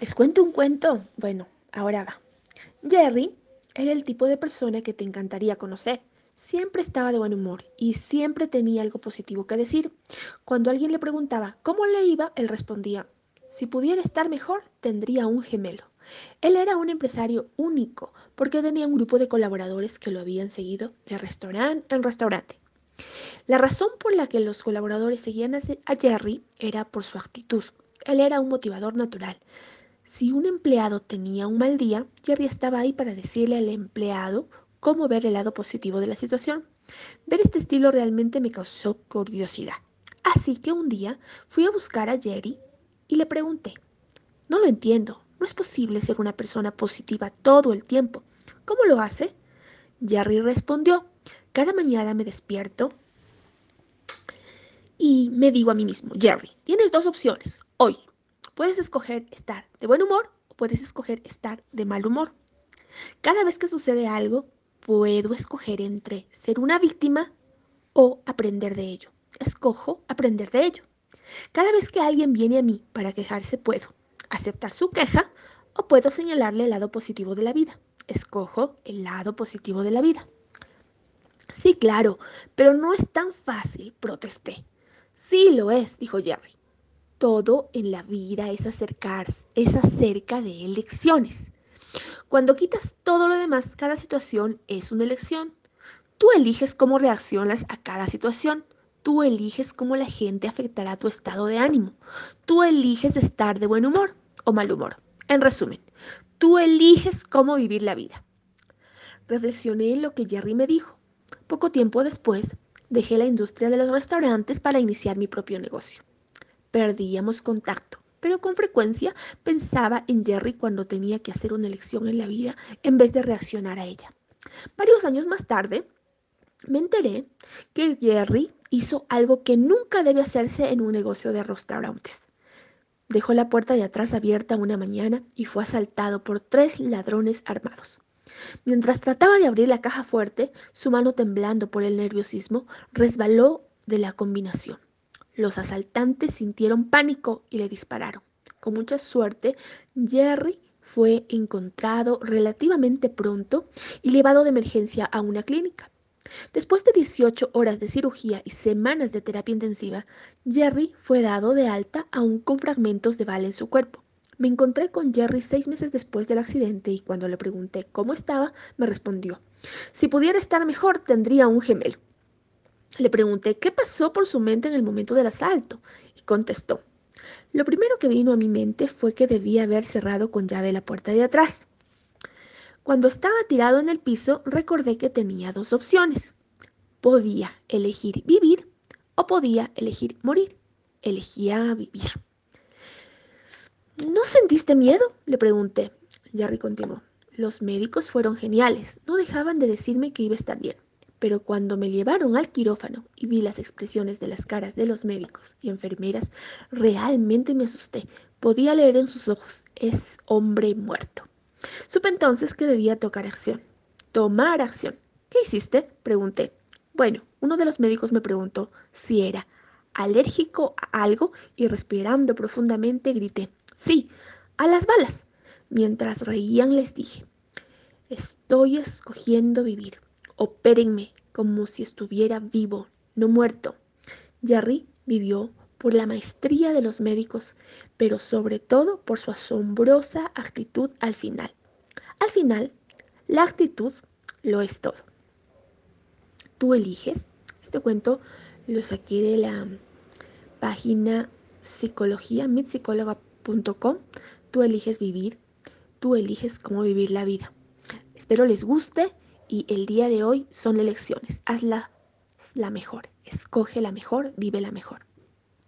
¿Les cuento un cuento? Bueno, ahora va. Jerry era el tipo de persona que te encantaría conocer. Siempre estaba de buen humor y siempre tenía algo positivo que decir. Cuando alguien le preguntaba cómo le iba, él respondía, si pudiera estar mejor, tendría un gemelo. Él era un empresario único porque tenía un grupo de colaboradores que lo habían seguido de restaurante en restaurante. La razón por la que los colaboradores seguían a Jerry era por su actitud. Él era un motivador natural. Si un empleado tenía un mal día, Jerry estaba ahí para decirle al empleado cómo ver el lado positivo de la situación. Ver este estilo realmente me causó curiosidad. Así que un día fui a buscar a Jerry y le pregunté, no lo entiendo, no es posible ser una persona positiva todo el tiempo. ¿Cómo lo hace? Jerry respondió, cada mañana me despierto y me digo a mí mismo, Jerry, tienes dos opciones. Hoy Puedes escoger estar de buen humor o puedes escoger estar de mal humor. Cada vez que sucede algo, puedo escoger entre ser una víctima o aprender de ello. Escojo aprender de ello. Cada vez que alguien viene a mí para quejarse, puedo aceptar su queja o puedo señalarle el lado positivo de la vida. Escojo el lado positivo de la vida. Sí, claro, pero no es tan fácil, protesté. Sí lo es, dijo Jerry todo en la vida es acercarse, es acerca de elecciones. Cuando quitas todo lo demás, cada situación es una elección. Tú eliges cómo reaccionas a cada situación. Tú eliges cómo la gente afectará tu estado de ánimo. Tú eliges estar de buen humor o mal humor. En resumen, tú eliges cómo vivir la vida. Reflexioné en lo que Jerry me dijo. Poco tiempo después, dejé la industria de los restaurantes para iniciar mi propio negocio. Perdíamos contacto, pero con frecuencia pensaba en Jerry cuando tenía que hacer una elección en la vida en vez de reaccionar a ella. Varios años más tarde, me enteré que Jerry hizo algo que nunca debe hacerse en un negocio de restaurantes. Dejó la puerta de atrás abierta una mañana y fue asaltado por tres ladrones armados. Mientras trataba de abrir la caja fuerte, su mano temblando por el nerviosismo, resbaló de la combinación. Los asaltantes sintieron pánico y le dispararon. Con mucha suerte, Jerry fue encontrado relativamente pronto y llevado de emergencia a una clínica. Después de 18 horas de cirugía y semanas de terapia intensiva, Jerry fue dado de alta aún con fragmentos de bala en su cuerpo. Me encontré con Jerry seis meses después del accidente y cuando le pregunté cómo estaba, me respondió, si pudiera estar mejor tendría un gemelo. Le pregunté qué pasó por su mente en el momento del asalto y contestó, lo primero que vino a mi mente fue que debía haber cerrado con llave la puerta de atrás. Cuando estaba tirado en el piso, recordé que tenía dos opciones. Podía elegir vivir o podía elegir morir. Elegía vivir. ¿No sentiste miedo? Le pregunté. Jerry continuó. Los médicos fueron geniales. No dejaban de decirme que iba a estar bien. Pero cuando me llevaron al quirófano y vi las expresiones de las caras de los médicos y enfermeras, realmente me asusté. Podía leer en sus ojos, es hombre muerto. Supe entonces que debía tocar acción. Tomar acción. ¿Qué hiciste? Pregunté. Bueno, uno de los médicos me preguntó si era alérgico a algo y respirando profundamente grité, sí, a las balas. Mientras reían les dije, estoy escogiendo vivir. Opérenme como si estuviera vivo, no muerto. Jerry vivió por la maestría de los médicos, pero sobre todo por su asombrosa actitud al final. Al final, la actitud lo es todo. Tú eliges. Este cuento lo saqué de la página psicología, mitpsicóloga.com. Tú eliges vivir, tú eliges cómo vivir la vida. Espero les guste y el día de hoy son elecciones. Hazla la mejor, escoge la mejor, vive la mejor.